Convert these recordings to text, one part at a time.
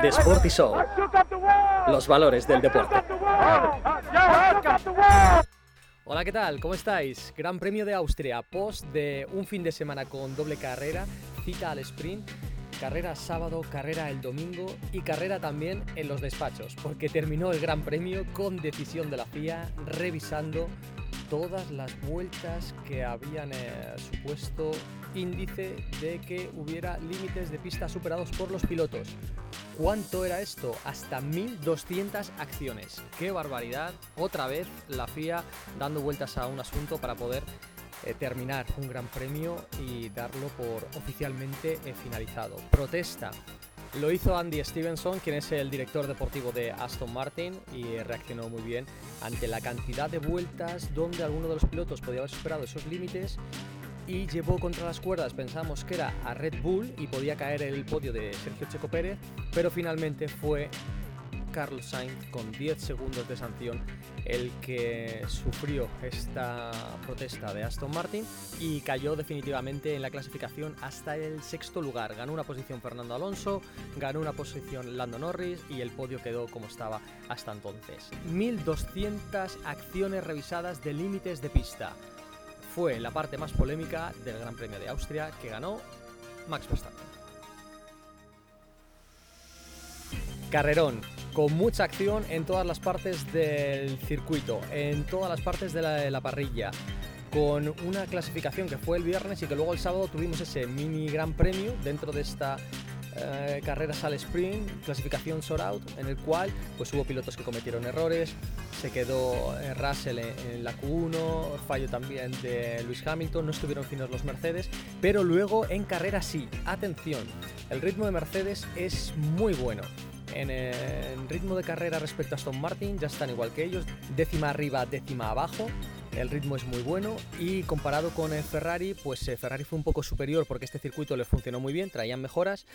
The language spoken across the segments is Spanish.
The Sporty Show. Los valores del deporte. Hola, ¿qué tal? ¿Cómo estáis? Gran Premio de Austria, post de un fin de semana con doble carrera, cita al sprint, carrera sábado, carrera el domingo y carrera también en los despachos, porque terminó el Gran Premio con decisión de la FIA revisando todas las vueltas que habían eh, supuesto índice de que hubiera límites de pista superados por los pilotos. ¿Cuánto era esto? Hasta 1.200 acciones. ¡Qué barbaridad! Otra vez la FIA dando vueltas a un asunto para poder eh, terminar un gran premio y darlo por oficialmente eh, finalizado. Protesta. Lo hizo Andy Stevenson, quien es el director deportivo de Aston Martin, y reaccionó muy bien ante la cantidad de vueltas donde alguno de los pilotos podía haber superado esos límites y llevó contra las cuerdas, pensamos que era a Red Bull y podía caer el podio de Sergio Checo Pérez, pero finalmente fue Carlos Sainz con 10 segundos de sanción el que sufrió esta protesta de Aston Martin y cayó definitivamente en la clasificación hasta el sexto lugar. Ganó una posición Fernando Alonso, ganó una posición Lando Norris y el podio quedó como estaba hasta entonces. 1200 acciones revisadas de límites de pista. Fue la parte más polémica del Gran Premio de Austria que ganó Max Verstappen. Carrerón, con mucha acción en todas las partes del circuito, en todas las partes de la, parrilla, con una clasificación que fue el viernes y que luego el sábado tuvimos ese mini gran premio dentro de esta eh, carreras al sprint, clasificación sort out, en el cual pues hubo pilotos que cometieron errores, se quedó eh, Russell en, la Q1, fallo también de Lewis Hamilton, no estuvieron finos los Mercedes, pero luego en carrera sí, atención, el ritmo de Mercedes es muy bueno. En el ritmo de carrera respecto a Aston Martin ya están igual que ellos, décima arriba, décima abajo. El ritmo es muy bueno y comparado con el Ferrari, pues eh, Ferrari fue un poco superior porque este circuito le funcionó muy bien, traían mejoras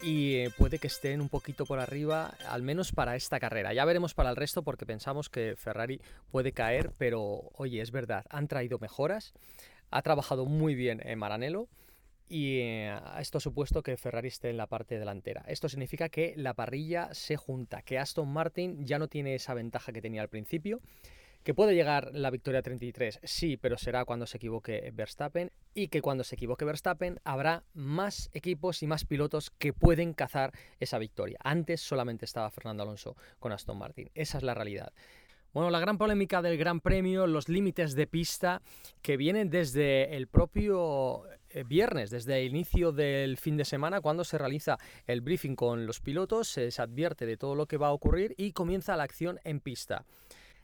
y eh, puede que estén un poquito por arriba, al menos para esta carrera. Ya veremos para el resto porque pensamos que Ferrari puede caer, pero oye, es verdad, han traído mejoras, ha trabajado muy bien en Maranello y eh, esto ha supuesto que Ferrari esté en la parte delantera. Esto significa que la parrilla se junta, que Aston Martin ya no tiene esa ventaja que tenía al principio, que puede llegar la victoria 33, sí, pero será cuando se equivoque Verstappen y que cuando se equivoque Verstappen habrá más equipos y más pilotos que pueden cazar esa victoria. Antes solamente estaba Fernando Alonso con Aston Martin. Esa es la realidad. Bueno, la gran polémica del Gran Premio, los límites de pista que vienen desde el propio eh, viernes, desde el inicio del fin de semana, cuando se realiza el briefing con los pilotos, se advierte de todo lo que va a ocurrir y comienza la acción en pista.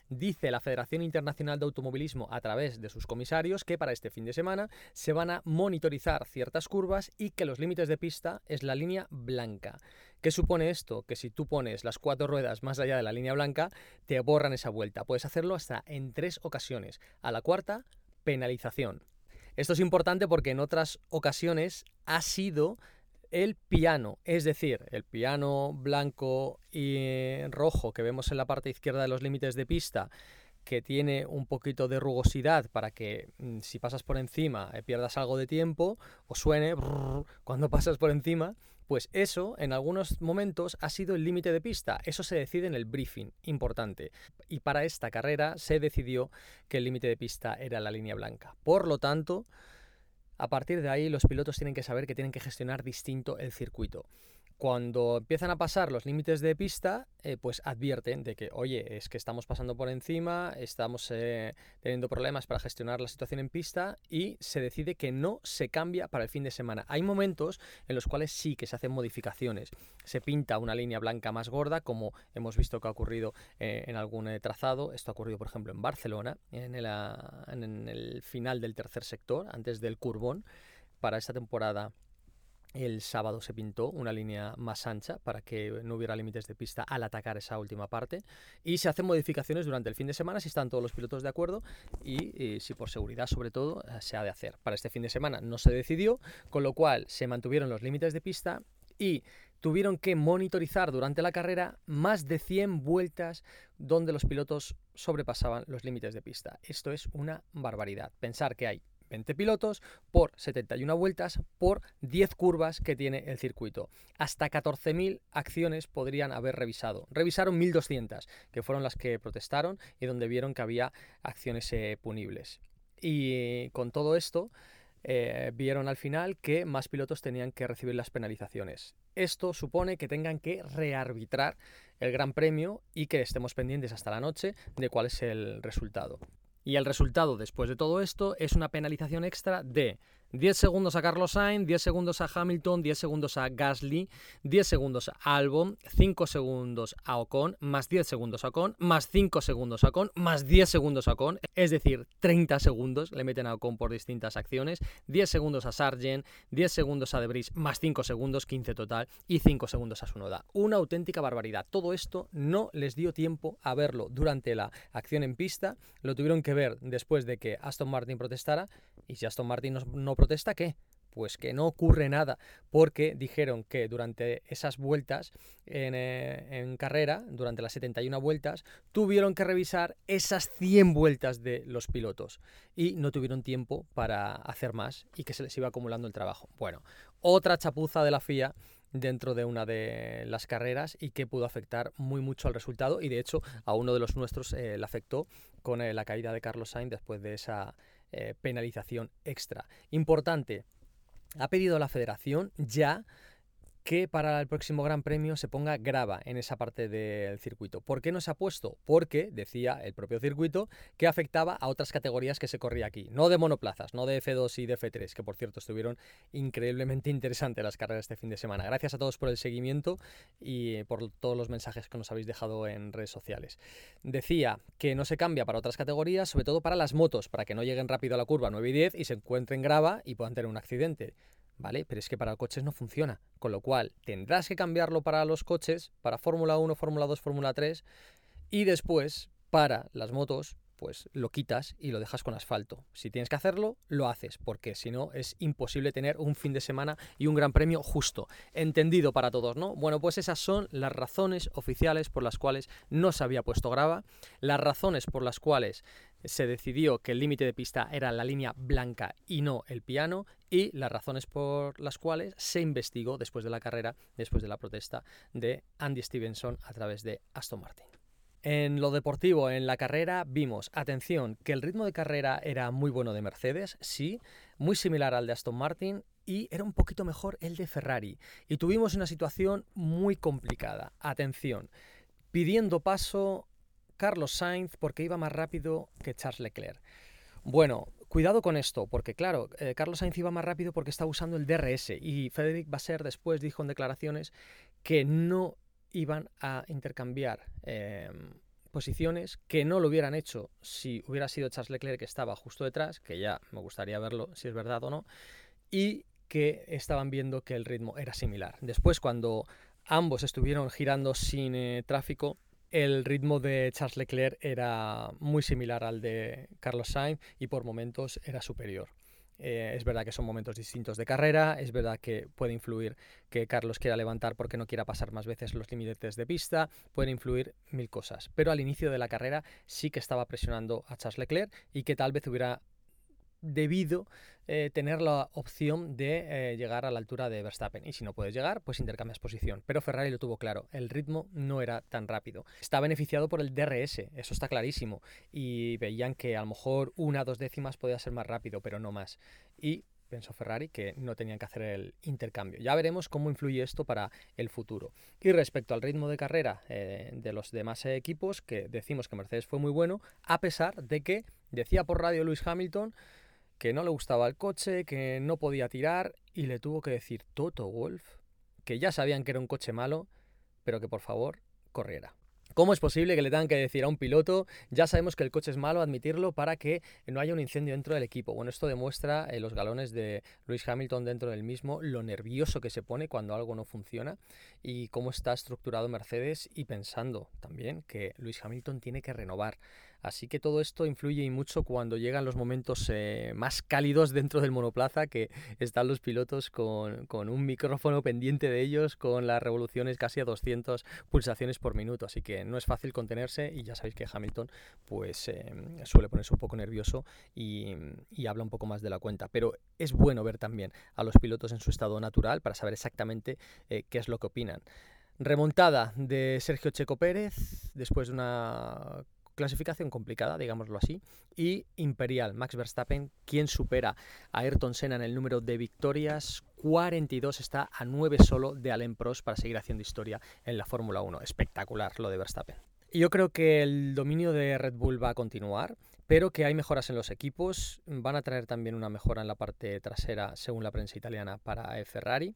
Dice la Federación Internacional de Automovilismo a través de sus comisarios que para este fin de semana se van a monitorizar ciertas curvas y que los límites de pista es la línea blanca. ¿Qué supone esto? Que si tú pones las cuatro ruedas más allá de la línea blanca, te borran esa vuelta. Puedes hacerlo hasta en tres ocasiones. A la cuarta, penalización. Esto es importante porque en otras ocasiones ha sido el piano, es decir, el piano blanco y rojo que vemos en la parte izquierda de los límites de pista, que tiene un poquito de rugosidad para que mm, si pasas por encima eh, pierdas algo de tiempo o suene cuando pasas por encima, pues eso en algunos momentos ha sido el límite de pista. Eso se decide en el briefing, importante. Y para esta carrera se decidió que el límite de pista era la línea blanca. Por lo tanto, a partir de ahí, los pilotos tienen que saber que tienen que gestionar distinto el circuito cuando empiezan a pasar los límites de pista, eh, pues advierten de que, oye, es que estamos pasando por encima, estamos eh, teniendo problemas para gestionar la situación en pista y se decide que no se cambia para el fin de semana. Hay momentos en los cuales sí que se hacen modificaciones. Se pinta una línea blanca más gorda, como hemos visto que ha ocurrido eh, en algún trazado. Esto ha ocurrido, por ejemplo, en Barcelona, en el, en el final del tercer sector, antes del curbón, para esta temporada el sábado se pintó una línea más ancha para que no hubiera límites de pista al atacar esa última parte y se hacen modificaciones durante el fin de semana si están todos los pilotos de acuerdo y, si por seguridad sobre todo eh, se ha de hacer. Para este fin de semana no se decidió, con lo cual se mantuvieron los límites de pista y tuvieron que monitorizar durante la carrera más de 100 vueltas donde los pilotos sobrepasaban los límites de pista. Esto es una barbaridad. Pensar que hay 20 pilotos por 71 vueltas por 10 curvas que tiene el circuito. Hasta 14.000 acciones podrían haber revisado. Revisaron 1.200, que fueron las que protestaron y donde vieron que había acciones eh, punibles. Y con todo esto, eh, vieron al final que más pilotos tenían que recibir las penalizaciones. Esto supone que tengan que rearbitrar el Gran Premio y que estemos pendientes hasta la noche de cuál es el resultado. Y el resultado después de todo esto es una penalización extra de 10 segundos a Carlos Sainz, 10 segundos a Hamilton, 10 segundos a Gasly, 10 segundos a Albon, 5 segundos a Ocon, más 10 segundos a Ocon, más 5 segundos a Ocon, más 10 segundos a Ocon, es decir, 30 segundos le meten a Ocon por distintas acciones, 10 segundos a Sargent, 10 segundos a Debris, más 5 segundos, 15 total, y 5 segundos a Sunoda. Una auténtica barbaridad. Todo esto no les dio tiempo a verlo durante la acción en pista, lo tuvieron que ver después de que Aston Martin protestara, y si Aston Martin no, no protesta qué? Pues que no ocurre nada, porque dijeron que durante esas vueltas eh, en, carrera, durante las 71 vueltas, tuvieron que revisar esas 100 vueltas de los pilotos y no tuvieron tiempo para hacer más y que se les iba acumulando el trabajo. Bueno, otra chapuza de la FIA dentro de una de las carreras y que pudo afectar muy mucho al resultado y de hecho a uno de los nuestros eh, le afectó con eh, la caída de Carlos Sainz después de esa eh, penalización extra. Importante, ha pedido la federación ya que para el próximo Gran Premio se ponga grava en esa parte del circuito. ¿Por qué no se ha puesto? Porque, decía el propio circuito, que afectaba a otras categorías que se corría aquí. No de monoplazas, no de F2 y de F3, que por cierto estuvieron increíblemente interesantes las carreras este fin de semana. Gracias a todos por el seguimiento y por todos los mensajes que nos habéis dejado en redes sociales. Decía que no se cambia para otras categorías, sobre todo para las motos, para que no lleguen rápido a la curva 9 y 10 y se encuentren grava y puedan tener un accidente. ¿Vale? Pero es que para coches no funciona, con lo cual tendrás que cambiarlo para los coches, para Fórmula 1, Fórmula 2, Fórmula 3, y después para las motos, pues lo quitas y lo dejas con asfalto. Si tienes que hacerlo, lo haces, porque si no es imposible tener un fin de semana y un gran premio justo, entendido para todos, ¿no? Bueno, pues esas son las razones oficiales por las cuales no se había puesto grava, las razones por las cuales se decidió que el límite de pista era la línea blanca y no el piano y las razones por las cuales se investigó después de la carrera, después de la protesta de Andy Stevenson a través de Aston Martin. En lo deportivo, en la carrera, vimos, atención, que el ritmo de carrera era muy bueno de Mercedes, sí, muy similar al de Aston Martin y era un poquito mejor el de Ferrari. Y tuvimos una situación muy complicada. Atención, pidiendo paso Carlos Sainz porque iba más rápido que Charles Leclerc. Bueno, cuidado con esto, porque claro, eh, Carlos Sainz iba más rápido porque estaba usando el DRS y Frederick Basser después dijo en declaraciones que no iban a intercambiar em, posiciones que no lo hubieran hecho si hubiera sido Charles Leclerc que estaba justo detrás, que ya me gustaría verlo si es verdad o no, y que estaban viendo que el ritmo era similar. Después, cuando ambos estuvieron girando sin eh, tráfico, el ritmo de Charles Leclerc era muy similar al de Carlos Sainz y por momentos era superior. Eh, es verdad que son momentos distintos de carrera, es verdad que puede influir que Carlos quiera levantar porque no quiera pasar más veces los límites de pista, pueden influir mil cosas. Pero al inicio de la carrera sí que estaba presionando a Charles Leclerc y que tal vez hubiera debido eh, tener la opción de eh, llegar a la altura de Verstappen. Y si no puedes llegar, pues intercambias posición. Pero Ferrari lo tuvo claro, el ritmo no era tan rápido. Está beneficiado por el DRS, eso está clarísimo. Y veían que a lo mejor una, dos décimas podía ser más rápido, pero no más. Y pensó Ferrari que no tenían que hacer el intercambio. Ya veremos cómo influye esto para el futuro. Y respecto al ritmo de carrera eh, de los demás equipos, que decimos que Mercedes fue muy bueno, a pesar de que decía por radio Luis Hamilton que no le gustaba el coche, que no podía tirar y le tuvo que decir Toto Wolf que ya sabían que era un coche malo, pero que por favor corriera. ¿Cómo es posible que le tengan que decir a un piloto, ya sabemos que el coche es malo, admitirlo para que no haya un incendio dentro del equipo? Bueno, esto demuestra en los galones de Lewis Hamilton dentro del mismo, lo nervioso que se pone cuando algo no funciona y cómo está estructurado Mercedes y pensando también que Lewis Hamilton tiene que renovar Así que todo esto influye mucho cuando llegan los momentos eh, más cálidos dentro del monoplaza, que están los pilotos con, un micrófono pendiente de ellos, con las revoluciones casi a 200 pulsaciones por minuto. Así que no es fácil contenerse y ya sabéis que Hamilton pues em, suele ponerse un poco nervioso y, habla un poco más de la cuenta. Pero es bueno ver también a los pilotos en su estado natural para saber exactamente eh, qué es lo que opinan. Remontada de Sergio Checo Pérez después de una clasificación complicada, digámoslo así, y Imperial, Max Verstappen, quien supera a Ayrton Senna en el número de victorias, 42 está a 9 solo de Alain Prost para seguir haciendo historia en la Fórmula 1. Espectacular lo de Verstappen. Yo creo que el dominio de Red Bull va a continuar, pero que hay mejoras en los equipos. Van a traer también una mejora en la parte trasera, según la prensa italiana, para Ferrari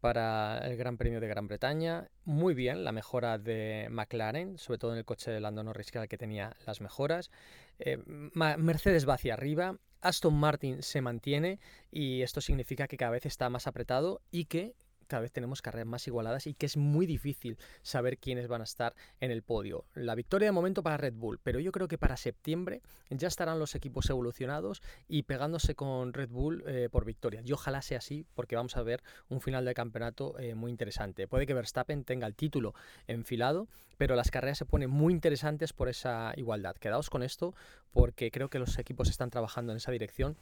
para el Gran Premio de Gran Bretaña. Muy bien la mejora de McLaren, sobre todo en el coche de Lando Norris, que tenía las mejoras. Eh, Mercedes va hacia arriba, Aston Martin se mantiene y esto significa que cada vez está más apretado y que cada vez tenemos carreras más igualadas y que es muy difícil saber quiénes van a estar en el podio. La victoria de momento para Red Bull, pero yo creo que para septiembre ya estarán los equipos evolucionados y pegándose con Red Bull eh, por victoria. Y ojalá sea así porque vamos a ver un final de campeonato eh, muy interesante. Puede que Verstappen tenga el título enfilado, pero las carreras se ponen muy interesantes por esa igualdad. Quedaos con esto porque creo que los equipos están trabajando en esa dirección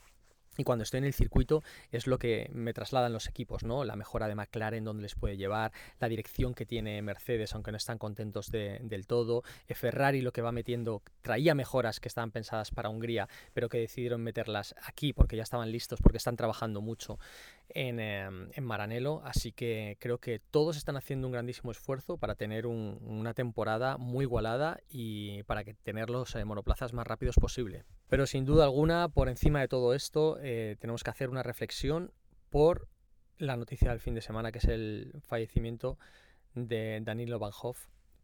y cuando estoy en el circuito es lo que me trasladan los equipos, ¿no? La mejora de McLaren, donde les puede llevar, la dirección que tiene Mercedes, aunque no están contentos del todo. Eh, Ferrari lo que va metiendo, traía mejoras que estaban pensadas para Hungría, pero que decidieron meterlas aquí porque ya estaban listos, porque están trabajando mucho en, em, en Maranello. Así que creo que todos están haciendo un grandísimo esfuerzo para tener una temporada muy igualada y para que tener los eh, monoplazas más rápidos posible. Pero sin duda alguna, por encima de todo esto, eh, tenemos que hacer una reflexión por la noticia del fin de semana, que es el fallecimiento de Danilo Van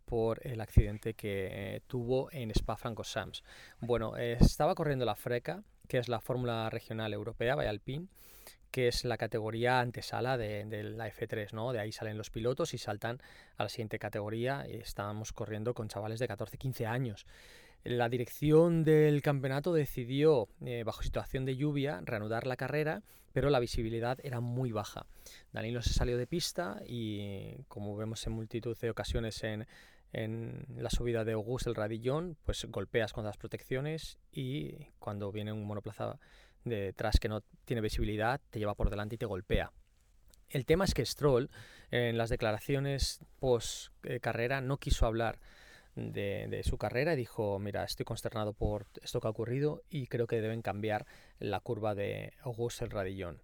por el accidente que eh, tuvo en Spa-Francorchamps. Bueno, estaba corriendo la FRECA, que es la Fórmula Regional Europea, Alpine, que es la categoría antesala de, de, la F3, ¿no? De ahí salen los pilotos y saltan a la siguiente categoría. Y estábamos corriendo con chavales de 14, 15 años. La dirección del campeonato decidió, eh, bajo situación de lluvia, reanudar la carrera, pero la visibilidad era muy baja. Danilo se salió de pista y, como vemos en multitud de ocasiones en, la subida de Auguste el Radillón, pues golpeas con las protecciones y cuando viene un monoplaza detrás que no tiene visibilidad, te lleva por delante y te golpea. El tema es que Stroll, en las declaraciones post eh, carrera, no quiso hablar de, su carrera y dijo, mira, estoy consternado por esto que ha ocurrido y creo que deben cambiar la curva de Auguste el Radillón.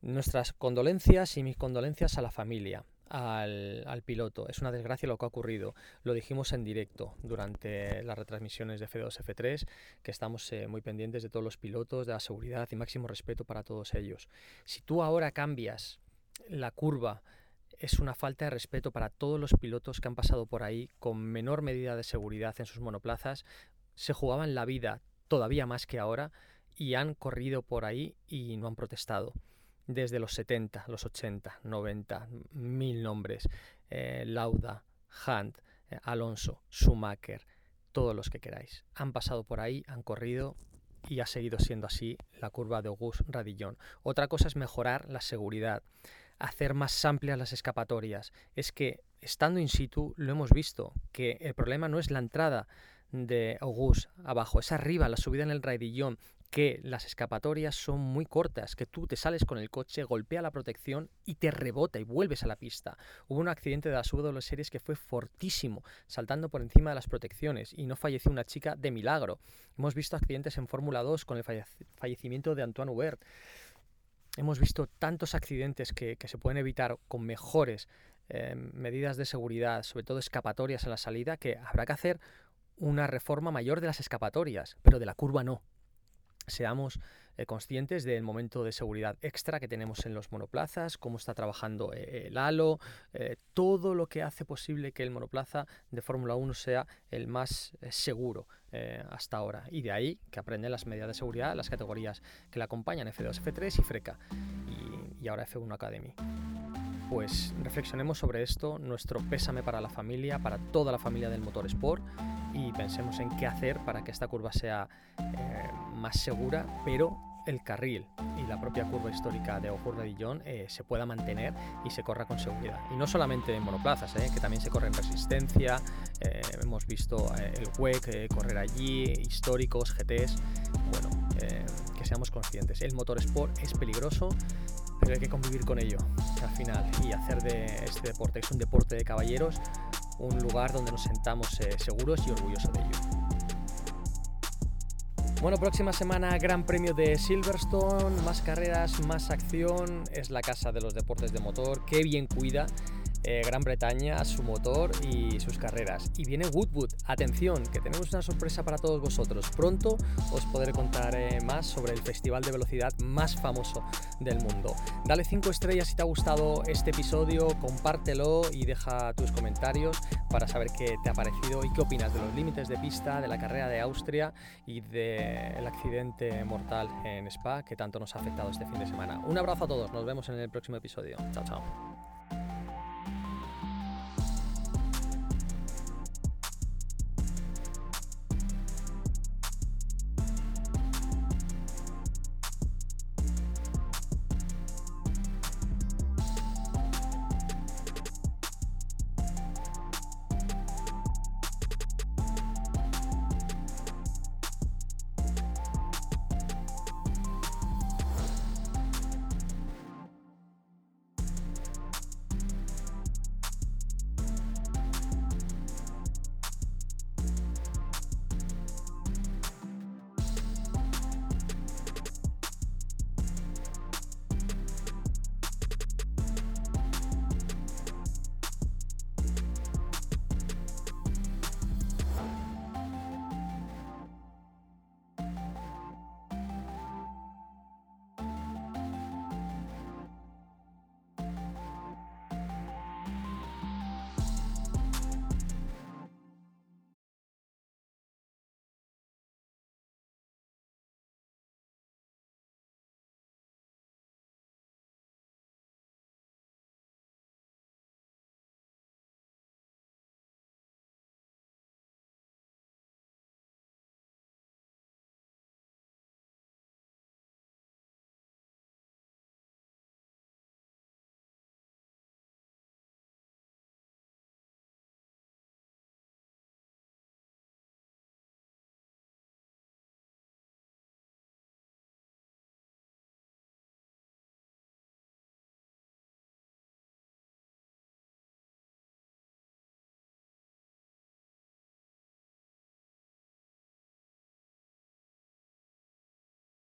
Nuestras condolencias y mis condolencias a la familia, al, piloto. Es una desgracia lo que ha ocurrido. Lo dijimos en directo durante las retransmisiones de F2, F3, que estamos eh, muy pendientes de todos los pilotos, de la seguridad y máximo respeto para todos ellos. Si tú ahora cambias la curva es una falta de respeto para todos los pilotos que han pasado por ahí con menor medida de seguridad en sus monoplazas, se jugaban la vida todavía más que ahora y han corrido por ahí y no han protestado. Desde los 70, los 80, 90, mil nombres, eh, Lauda, Hunt, eh, Alonso, Schumacher, todos los que queráis. Han pasado por ahí, han corrido y ha seguido siendo así la curva de Auguste Radillon. Otra cosa es mejorar la seguridad hacer más amplias las escapatorias. Es que estando in situ lo hemos visto, que el problema no es la entrada de August abajo, es arriba, la subida en el raidillón, que las escapatorias son muy cortas, que tú te sales con el coche, golpea la protección y te rebota y vuelves a la pista. Hubo un accidente de la W Series que fue fortísimo, saltando por encima de las protecciones y no falleció una chica de milagro. Hemos visto accidentes en Fórmula 2 con el fallecimiento de Antoine Hubert hemos visto tantos accidentes que, se pueden evitar con mejores eh, medidas de seguridad, sobre todo escapatorias en la salida, que habrá que hacer una reforma mayor de las escapatorias, pero de la curva no seamos eh, conscientes del momento de seguridad extra que tenemos en los monoplazas, cómo está trabajando eh, el halo, eh, todo lo que hace posible que el monoplaza de Fórmula 1 sea el más seguro hasta ahora. Y de ahí que aprenden las medidas de seguridad, las categorías que la acompañan, F2, F3 y FRECA. Y, y ahora F1 Academy. Pues reflexionemos sobre esto, nuestro pésame para la familia, para toda la familia del motorsport y pensemos en qué hacer para que esta curva sea eh, más segura, pero el carril y la propia curva histórica de Ojur Dillon eh, se pueda mantener y se corra con seguridad. Y no solamente en monoplazas, eh, que también se corre en resistencia, eh, hemos visto el WEC correr allí, históricos, GTs, bueno, que seamos conscientes. El motor sport es peligroso, pero hay que convivir con ello al final. Y hacer de este deporte, que es un deporte de caballeros, un lugar donde nos sentamos seguros y orgullosos de ello. Bueno, próxima semana Gran Premio de Silverstone, más carreras, más acción, es la casa de los deportes de motor, qué bien cuida eh, Gran Bretaña, su motor y sus carreras. Y viene Woodwood, atención, que tenemos una sorpresa para todos vosotros. Pronto os podré contar eh, más sobre el festival de velocidad más famoso del mundo. Dale 5 estrellas si te ha gustado este episodio, compártelo y deja tus comentarios para saber qué te ha parecido y qué opinas de los límites de pista, de la carrera de Austria y del accidente mortal en Spa que tanto nos ha afectado este fin de semana. Un abrazo a todos, nos vemos en el próximo episodio. Chao, chao.